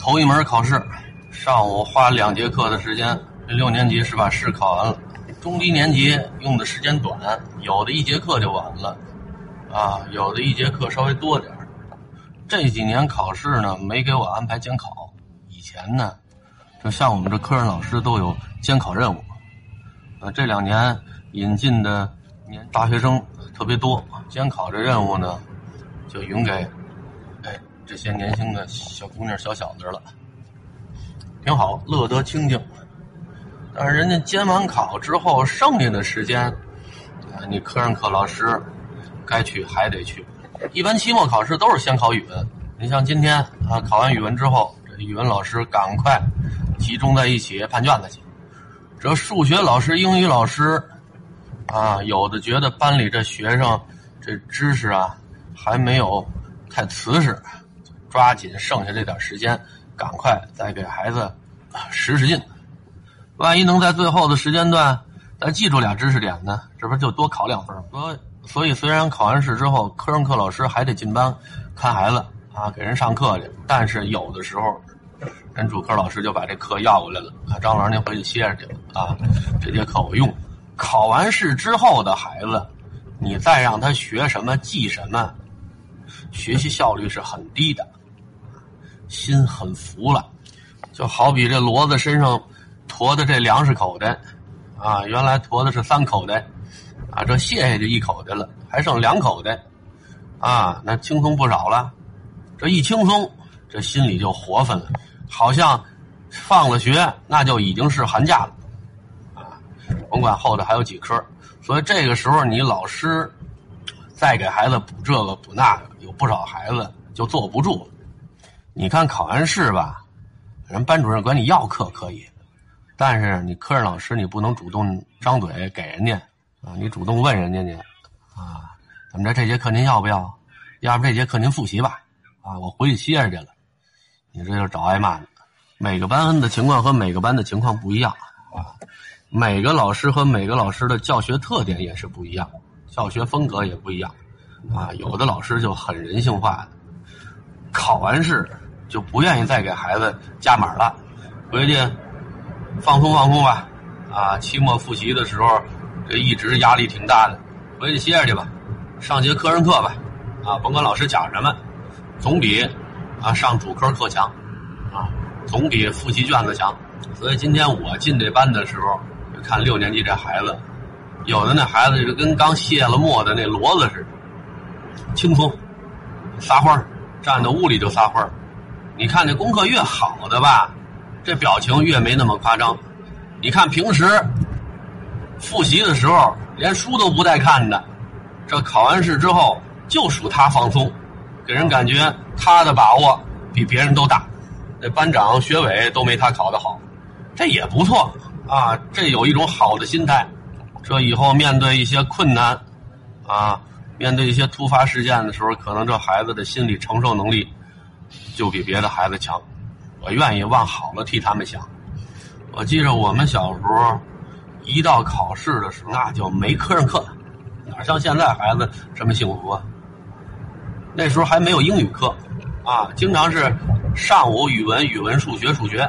头一门考试，上午花两节课的时间，六年级是把试考完了。中低年级用的时间短，有的一节课就完了，啊，有的一节课稍微多点儿这几年考试呢，没给我安排监考。以前呢，就像我们这科任老师都有监考任务。啊，这两年引进的年大学生特别多，监考这任务呢，就匀给这些年轻的小姑娘、小小子了，挺好，乐得清净。但是人家监完考之后，剩下的时间，你科任课老师该去还得去。一般期末考试都是先考语文，你像今天啊，考完语文之后，这语文老师赶快集中在一起判卷子去。这数学老师、英语老师，啊，有的觉得班里这学生这知识啊还没有太瓷实，抓紧剩下这点时间，赶快再给孩子使使劲。万一能在最后的时间段再记住俩知识点呢？这不就多考两分所所以，虽然考完试之后，科任课老师还得进班看孩子啊，给人上课去，但是有的时候，人主科老师就把这课要过来了啊，张老师您回去歇着去吧啊，这节课我用。考完试之后的孩子，你再让他学什么记什么，学习效率是很低的，心很服了，就好比这骡子身上。驮的这粮食口袋，啊，原来驮的是三口袋，啊，这卸下去一口袋了，还剩两口袋，啊，那轻松不少了。这一轻松，这心里就活泛了，好像放了学，那就已经是寒假了，啊，甭管后头还有几科。所以这个时候，你老师再给孩子补这个补那个，有不少孩子就坐不住了。你看考完试吧，人班主任管你要课可以。但是你科任老师，你不能主动张嘴给人家啊，你主动问人家去啊，怎么着？这节课您要不要？要不这节课您复习吧？啊，我回去歇着去了。你这就找挨骂的。每个班的情况和每个班的情况不一样啊，每个老师和每个老师的教学特点也是不一样，教学风格也不一样啊。有的老师就很人性化的，考完试就不愿意再给孩子加码了，回去。放松放松吧，啊，期末复习的时候，这一直压力挺大的，回去歇着去吧，上节课任课吧，啊，甭管老师讲什么，总比啊上主科课强，啊，总比复习卷子强。所以今天我进这班的时候，看六年级这孩子，有的那孩子就跟刚卸了墨的那骡子似的，轻松，撒欢儿，站在屋里就撒欢儿。你看那功课越好的吧。这表情越没那么夸张，你看平时复习的时候连书都不带看的，这考完试之后就属他放松，给人感觉他的把握比别人都大，那班长、学委都没他考得好，这也不错啊，这有一种好的心态，这以后面对一些困难啊，面对一些突发事件的时候，可能这孩子的心理承受能力就比别的孩子强。我愿意往好了替他们想。我记着我们小时候，一到考试的时候，那就没科上课，哪像现在孩子这么幸福啊？那时候还没有英语课，啊，经常是上午语文、语文、数学、数学，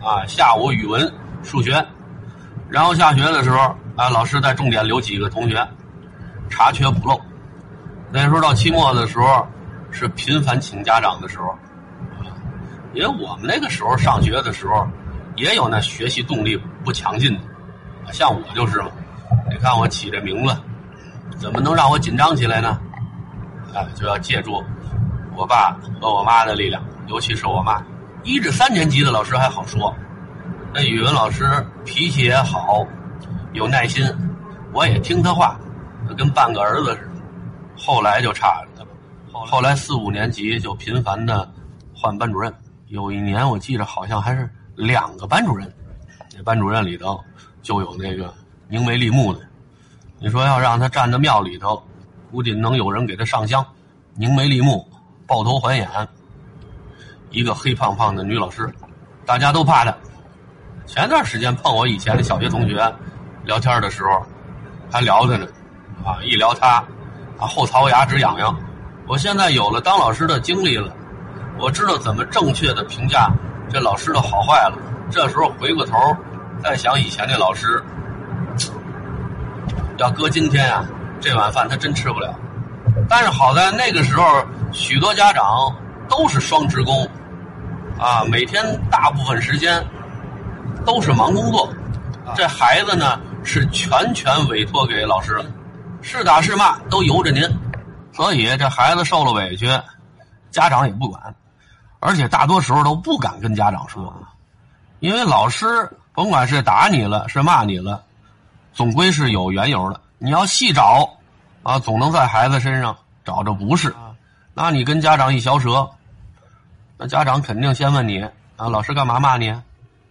啊，下午语文、数学，然后下学的时候，啊，老师再重点留几个同学，查缺补漏。那时候到期末的时候，是频繁请家长的时候。因为我们那个时候上学的时候，也有那学习动力不强劲的，像我就是嘛。你看我起这名字，怎么能让我紧张起来呢？哎，就要借助我爸和我妈的力量，尤其是我妈。一至三年级的老师还好说，那语文老师脾气也好，有耐心，我也听他话，跟半个儿子似的。后来就差了，后来四五年级就频繁的换班主任。有一年，我记着好像还是两个班主任，那班主任里头就有那个凝眉立目的。你说要让他站在庙里头，估计能有人给他上香，凝眉立目，抱头还眼。一个黑胖胖的女老师，大家都怕他。前段时间碰我以前的小学同学聊天的时候，还聊他呢，啊，一聊他，啊后槽牙直痒痒。我现在有了当老师的经历了。我知道怎么正确的评价这老师的好坏了。这时候回过头再想以前那老师，要搁今天啊，这碗饭他真吃不了。但是好在那个时候，许多家长都是双职工，啊，每天大部分时间都是忙工作，这孩子呢是全权委托给老师了，是打是骂都由着您，所以这孩子受了委屈，家长也不管，而且大多时候都不敢跟家长说，因为老师甭管是打你了是骂你了，总归是有缘由的，你要细找。啊，总能在孩子身上找着不是，那你跟家长一嚼舌，那家长肯定先问你啊，老师干嘛骂你？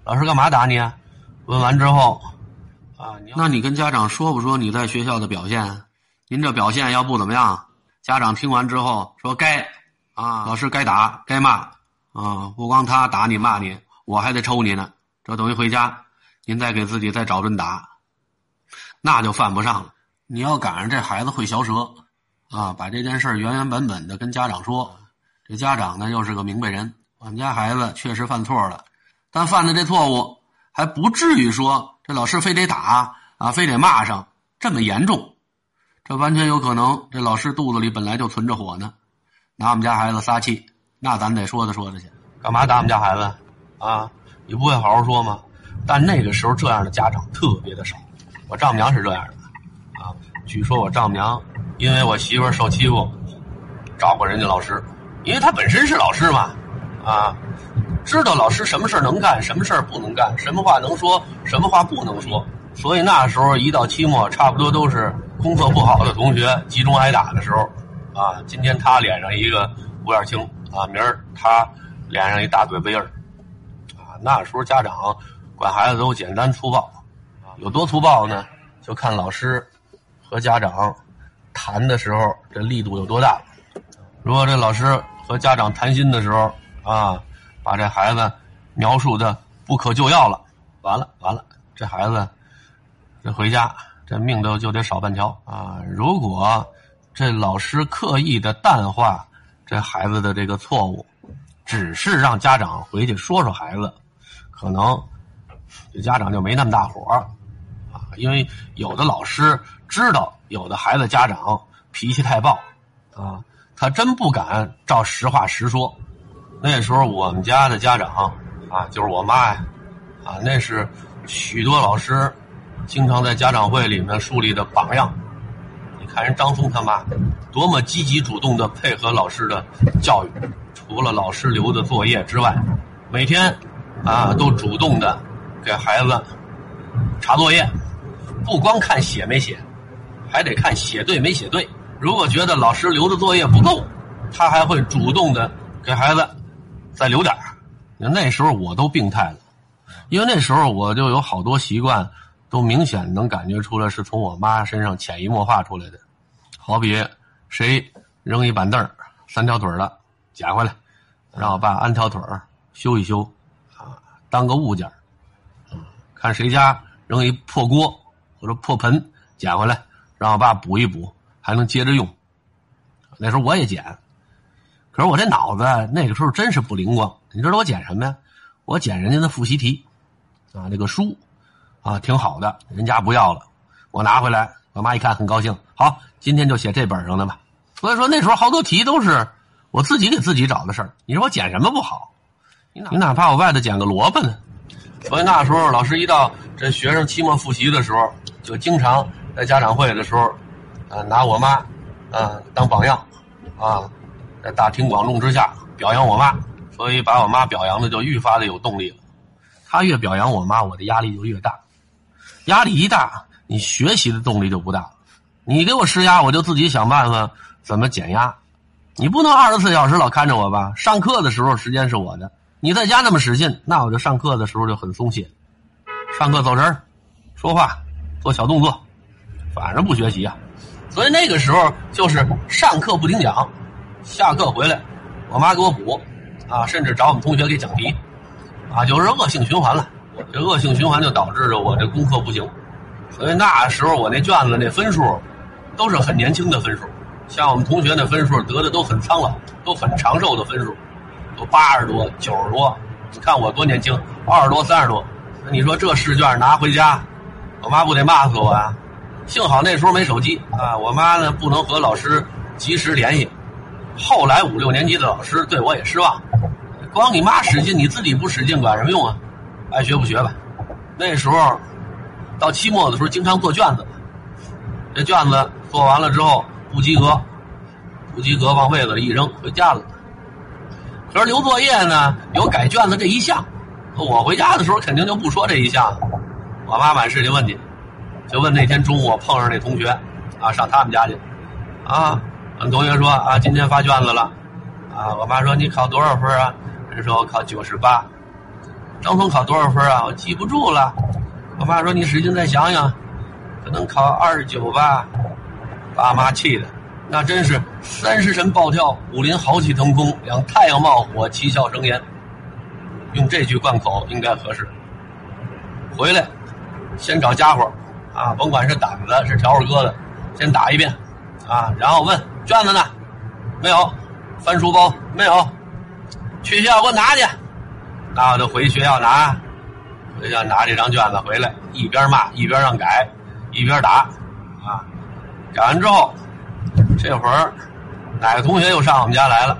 老师干嘛打你？问完之后，啊，那你跟家长说不说你在学校的表现？您这表现要不怎么样，家长听完之后说该，啊，老师该打该骂，啊，不光他打你骂你，我还得抽你呢，这等于回家，您再给自己再找顿打，那就犯不上了。你要赶上这孩子会嚼舌，啊，把这件事原原本本的跟家长说，这家长呢又是个明白人，我们家孩子确实犯错了，但犯的这错误还不至于说这老师非得打啊，非得骂上这么严重，这完全有可能这老师肚子里本来就存着火呢，拿我们家孩子撒气，那咱得说道说道去，干嘛打我们家孩子啊？你不会好好说吗？但那个时候这样的家长特别的少，我丈母娘是这样的。啊据说我丈母娘因为我媳妇受欺负，找过人家老师，因为她本身是老师嘛，啊，知道老师什么事能干，什么事不能干，什么话能说，什么话不能说。所以那时候一到期末，差不多都是功课不好的同学集中挨打的时候，啊，今天他脸上一个五眼青，啊，明儿他脸上一大嘴巴印儿，啊，那时候家长管孩子都简单粗暴，有多粗暴呢？就看老师。和家长谈的时候，这力度有多大？如果这老师和家长谈心的时候啊，把这孩子描述的不可救药了，完了完了，这孩子这回家这命都就得少半条啊！如果这老师刻意的淡化这孩子的这个错误，只是让家长回去说说孩子，可能这家长就没那么大火啊，因为有的老师。知道有的孩子家长脾气太暴，啊，他真不敢照实话实说。那时候我们家的家长啊，就是我妈呀，啊，那是许多老师经常在家长会里面树立的榜样。你看人张松他妈多么积极主动的配合老师的教育，除了老师留的作业之外，每天啊都主动的给孩子查作业，不光看写没写。还得看写对没写对。如果觉得老师留的作业不够，他还会主动的给孩子再留点那时候我都病态了，因为那时候我就有好多习惯，都明显能感觉出来是从我妈身上潜移默化出来的。好比谁扔一板凳三条腿的捡回来，让我爸安条腿修一修，啊，当个物件看谁家扔一破锅或者破盆捡回来。让我爸补一补，还能接着用。那时候我也捡，可是我这脑子那个时候真是不灵光。你知道我捡什么呀？我捡人家的复习题，啊，那个书，啊，挺好的，人家不要了，我拿回来，我妈一看很高兴。好，今天就写这本上的吧。所以说那时候好多题都是我自己给自己找的事儿。你说我捡什么不好？你哪你哪怕我外头捡个萝卜呢？所以那时候老师一到这学生期末复习的时候，就经常。在家长会的时候，啊，拿我妈，啊当榜样，啊，在大庭广众之下表扬我妈，所以把我妈表扬的就愈发的有动力了。他越表扬我妈，我的压力就越大，压力一大，你学习的动力就不大。你给我施压，我就自己想办法怎么减压。你不能二十四小时老看着我吧？上课的时候时间是我的，你在家那么使劲，那我就上课的时候就很松懈。上课走神说话，做小动作。反正不学习啊，所以那个时候就是上课不听讲，下课回来，我妈给我补，啊，甚至找我们同学给讲题，啊，就是恶性循环了。这恶性循环就导致着我这功课不行，所以那时候我那卷子那分数都是很年轻的分数，像我们同学那分数得的都很苍老，都很长寿的分数，都八十多、九十多。你看我多年轻，二十多、三十多。那你说这试卷拿回家，我妈不得骂死我啊？幸好那时候没手机啊，我妈呢不能和老师及时联系。后来五六年级的老师对我也失望，光你妈使劲，你自己不使劲管什么用啊？爱学不学吧。那时候到期末的时候，经常做卷子，这卷子做完了之后不及格，不及格往位子里一扔，回家了。可是留作业呢，有改卷子这一项，我回家的时候肯定就不说这一项。我妈满世界问去，就问那天中午我碰上那同学，啊，上他们家去，啊。俺同学说啊，今天发卷子了，啊，我妈说你考多少分啊？人说我考九十八。张峰考多少分啊？我记不住了。我妈说你使劲再想想，可能考二十九吧。爸妈气的，那真是三十神暴跳，武林豪气腾空，两太阳冒火，七窍生烟。用这句贯口应该合适。回来，先找家伙，啊，甭管是胆子是笤帚疙瘩，先打一遍，啊，然后问。卷子呢？没有，翻书包没有，去学校给我拿去。那我就回学校拿，回学校拿这张卷子回来，一边骂一边让改，一边打，啊，改完之后，这会儿哪个同学又上我们家来了？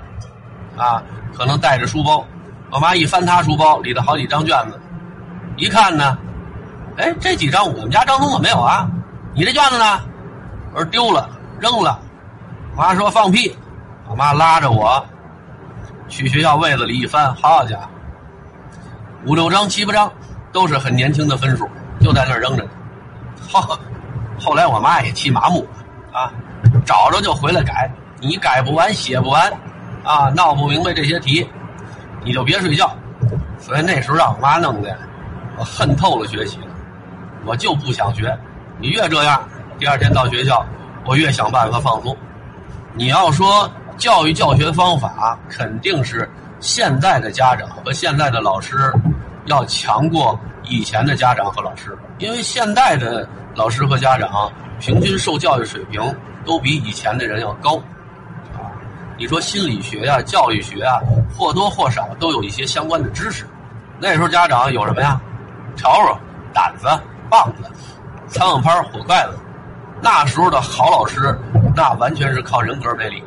啊，可能带着书包，我妈一翻他书包，里头好几张卷子，一看呢，哎，这几张我们家张东怎么没有啊？你这卷子呢？我说丢了，扔了。我妈说放屁，我妈拉着我去学校位子里一翻，好家伙，五六张、七八张，都是很年轻的分数，就在那儿扔着呢。后后来我妈也气麻木了啊，找着就回来改，你改不完、写不完，啊，闹不明白这些题，你就别睡觉。所以那时候让我妈弄的，我恨透了学习了，我就不想学。你越这样，第二天到学校，我越想办法放松。你要说教育教学方法，肯定是现在的家长和现在的老师要强过以前的家长和老师，因为现在的老师和家长平均受教育水平都比以前的人要高，啊，你说心理学呀、教育学啊，或多或少都有一些相关的知识。那时候家长有什么呀？笤帚、掸子、棒子、苍蝇拍、火筷子。那时候的好老师。那完全是靠人格魅力，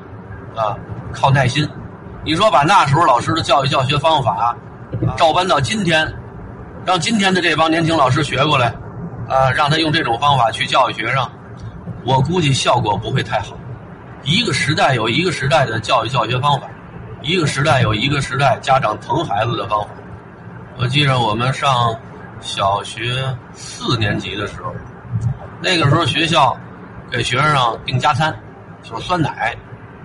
啊，靠耐心。你说把那时候老师的教育教学方法照搬到今天，让今天的这帮年轻老师学过来，啊，让他用这种方法去教育学生，我估计效果不会太好。一个时代有一个时代的教育教学方法，一个时代有一个时代家长疼孩子的方法。我记着我们上小学四年级的时候，那个时候学校。给学生订加餐，就是酸奶。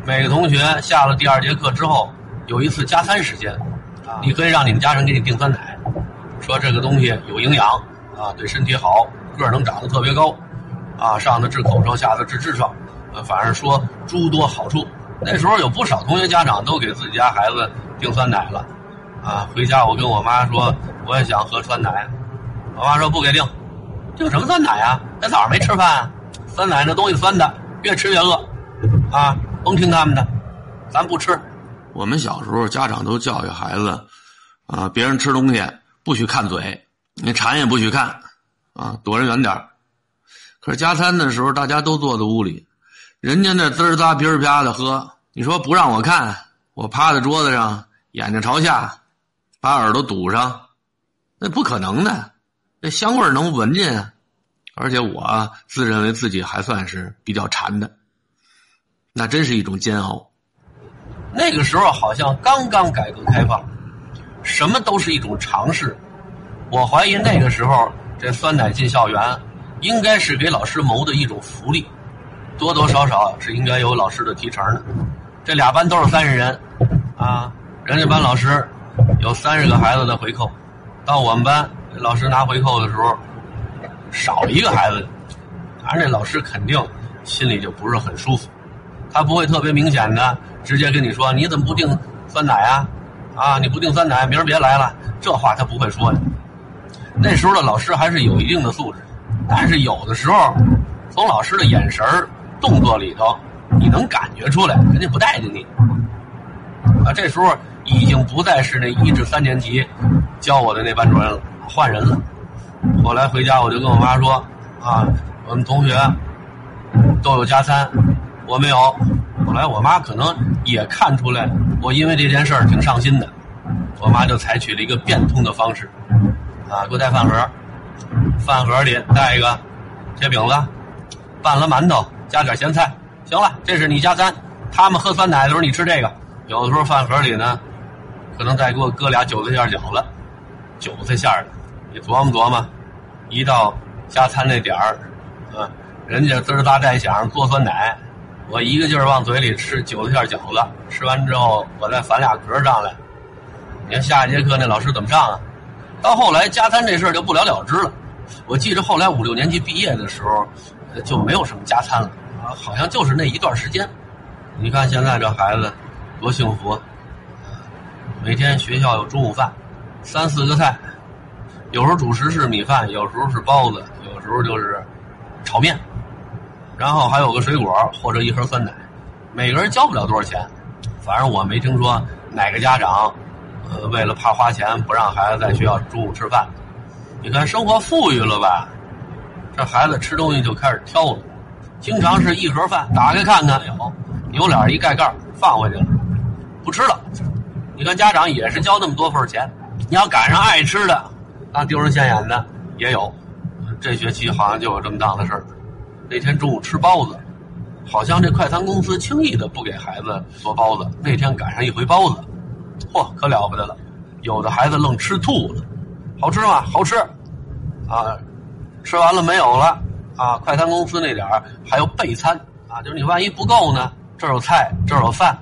每个同学下了第二节课之后，有一次加餐时间，你可以让你们家人给你订酸奶，说这个东西有营养啊，对身体好，个儿能长得特别高，啊，上头治口臭，下头治痔疮，呃，反正说诸多好处。那时候有不少同学家长都给自己家孩子订酸奶了，啊，回家我跟我妈说，我也想喝酸奶，我妈说不给订，订什么酸奶啊？咱早上没吃饭。酸奶那东西酸的，越吃越饿，啊，甭听他们的，咱不吃。我们小时候家长都教育孩子，啊，别人吃东西不许看嘴，你馋也不许看，啊，躲着远点可是加餐的时候，大家都坐在屋里，人家那滋儿咂、噼儿啪的喝，你说不让我看，我趴在桌子上，眼睛朝下，把耳朵堵上，那不可能的，那香味能闻见啊。而且我自认为自己还算是比较馋的，那真是一种煎熬。那个时候好像刚刚改革开放，什么都是一种尝试。我怀疑那个时候这酸奶进校园，应该是给老师谋的一种福利，多多少少是应该有老师的提成的。这俩班都是三十人，啊，人家班老师有三十个孩子的回扣，到我们班老师拿回扣的时候。少一个孩子，反正这老师肯定心里就不是很舒服。他不会特别明显的直接跟你说：“你怎么不订酸奶啊？啊，你不订酸奶，明儿别来了。”这话他不会说的。那时候的老师还是有一定的素质，但是有的时候从老师的眼神儿动作里头，你能感觉出来人家不待见你。啊，这时候已经不再是那一至三年级教我的那班主任了，换人了。后来回家我就跟我妈说：“啊，我们同学都有加餐，我没有。”后来我妈可能也看出来我因为这件事儿挺上心的，我妈就采取了一个变通的方式，啊，给我带饭盒，饭盒里带一个切饼子，拌了馒头，加点咸菜。行了，这是你加餐。他们喝酸奶的时候你吃这个。有的时候饭盒里呢，可能再给我搁俩韭菜馅饺子，韭菜馅的，你琢磨琢磨，一到加餐那点儿，啊，人家滋儿哒带响做酸奶，我一个劲儿往嘴里吃韭菜馅饺子，吃完之后我再反俩壳上来，你看下一节课那老师怎么上啊？到后来加餐这事儿就不了了之了。我记着后来五六年级毕业的时候，就没有什么加餐了，好像就是那一段时间。你看现在这孩子。多幸福！每天学校有中午饭，三四个菜，有时候主食是米饭，有时候是包子，有时候就是炒面，然后还有个水果或者一盒酸奶。每个人交不了多少钱，反正我没听说哪个家长，呃，为了怕花钱不让孩子在学校中午吃饭。你看生活富裕了吧？这孩子吃东西就开始挑了，经常是一盒饭打开看看，有扭脸一盖盖放回去了。不吃了，你看家长也是交那么多份钱，你要赶上爱吃的，那丢人现眼的也有。这学期好像就有这么档子事儿。那天中午吃包子，好像这快餐公司轻易的不给孩子做包子。那天赶上一回包子，嚯，可了不得了！有的孩子愣吃吐了，好吃吗？好吃，啊，吃完了没有了，啊，快餐公司那点儿还有备餐，啊，就是你万一不够呢，这儿有菜，这儿有饭。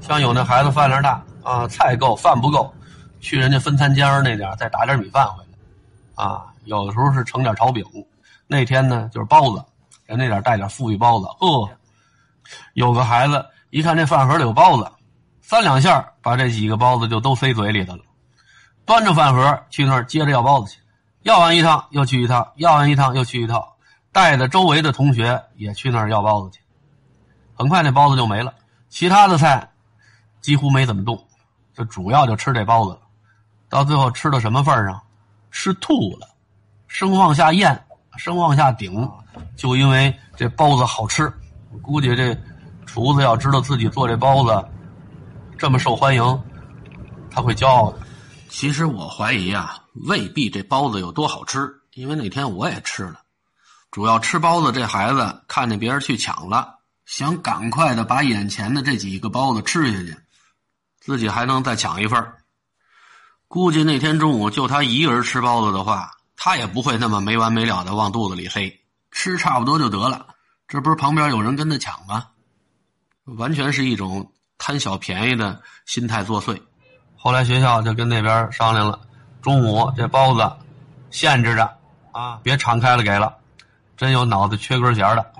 像有那孩子饭量大啊，菜够饭不够，去人家分餐间那点再打点米饭回来，啊，有的时候是盛点炒饼，那天呢就是包子，人那点带点富裕包子，饿，有个孩子一看这饭盒里有包子，三两下把这几个包子就都塞嘴里头了，端着饭盒去那儿接着要包子去，要完一趟又去一趟，要完一趟又去一趟，带着周围的同学也去那儿要包子去，很快那包子就没了，其他的菜。几乎没怎么动，就主要就吃这包子了。到最后吃到什么份上，吃吐了，生往下咽，生往下顶，就因为这包子好吃。估计这厨子要知道自己做这包子这么受欢迎，他会骄傲的。其实我怀疑啊，未必这包子有多好吃，因为那天我也吃了。主要吃包子这孩子看见别人去抢了，想赶快的把眼前的这几个包子吃下去。自己还能再抢一份估计那天中午就他一个人吃包子的话，他也不会那么没完没了的往肚子里塞，吃差不多就得了。这不是旁边有人跟他抢吗？完全是一种贪小便宜的心态作祟。后来学校就跟那边商量了，中午这包子限制着啊，别敞开了给了。真有脑子缺根弦的，